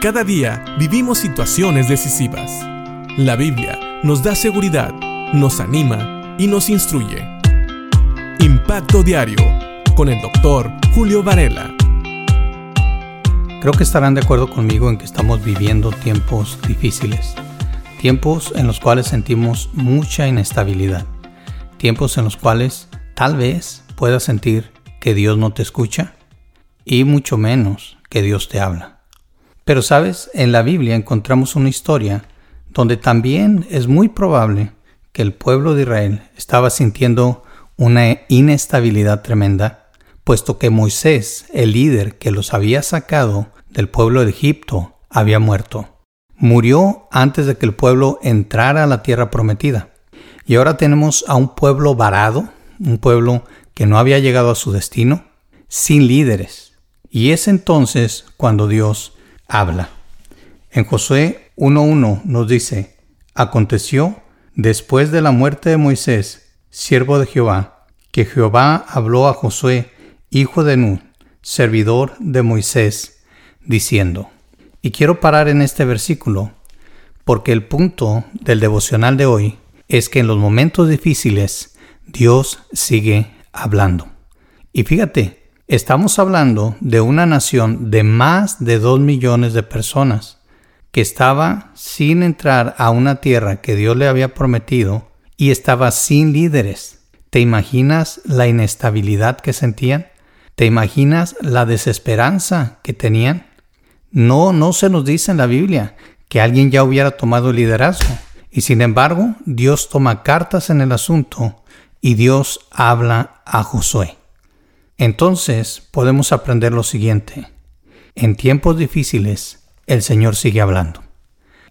Cada día vivimos situaciones decisivas. La Biblia nos da seguridad, nos anima y nos instruye. Impacto Diario con el doctor Julio Varela. Creo que estarán de acuerdo conmigo en que estamos viviendo tiempos difíciles, tiempos en los cuales sentimos mucha inestabilidad, tiempos en los cuales tal vez puedas sentir que Dios no te escucha y mucho menos que Dios te habla. Pero sabes, en la Biblia encontramos una historia donde también es muy probable que el pueblo de Israel estaba sintiendo una inestabilidad tremenda, puesto que Moisés, el líder que los había sacado del pueblo de Egipto, había muerto. Murió antes de que el pueblo entrara a la tierra prometida. Y ahora tenemos a un pueblo varado, un pueblo que no había llegado a su destino, sin líderes. Y es entonces cuando Dios habla. En Josué 1.1 nos dice, Aconteció, después de la muerte de Moisés, siervo de Jehová, que Jehová habló a Josué, hijo de Nun, servidor de Moisés, diciendo, y quiero parar en este versículo, porque el punto del devocional de hoy es que en los momentos difíciles Dios sigue hablando. Y fíjate, Estamos hablando de una nación de más de dos millones de personas que estaba sin entrar a una tierra que Dios le había prometido y estaba sin líderes. ¿Te imaginas la inestabilidad que sentían? ¿Te imaginas la desesperanza que tenían? No, no se nos dice en la Biblia que alguien ya hubiera tomado liderazgo. Y sin embargo, Dios toma cartas en el asunto y Dios habla a Josué. Entonces podemos aprender lo siguiente. En tiempos difíciles, el Señor sigue hablando.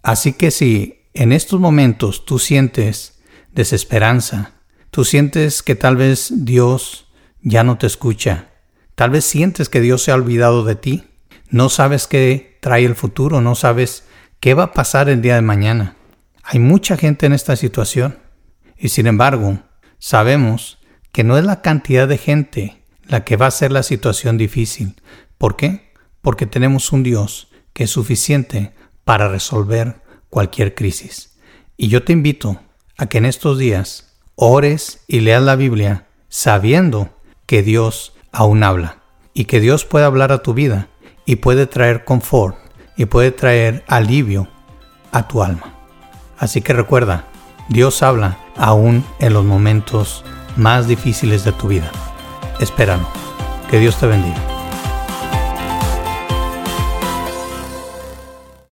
Así que si en estos momentos tú sientes desesperanza, tú sientes que tal vez Dios ya no te escucha, tal vez sientes que Dios se ha olvidado de ti, no sabes qué trae el futuro, no sabes qué va a pasar el día de mañana. Hay mucha gente en esta situación y sin embargo sabemos que no es la cantidad de gente la que va a ser la situación difícil. ¿Por qué? Porque tenemos un Dios que es suficiente para resolver cualquier crisis. Y yo te invito a que en estos días ores y leas la Biblia sabiendo que Dios aún habla y que Dios puede hablar a tu vida y puede traer confort y puede traer alivio a tu alma. Así que recuerda, Dios habla aún en los momentos más difíciles de tu vida. Espéralo. Que Dios te bendiga.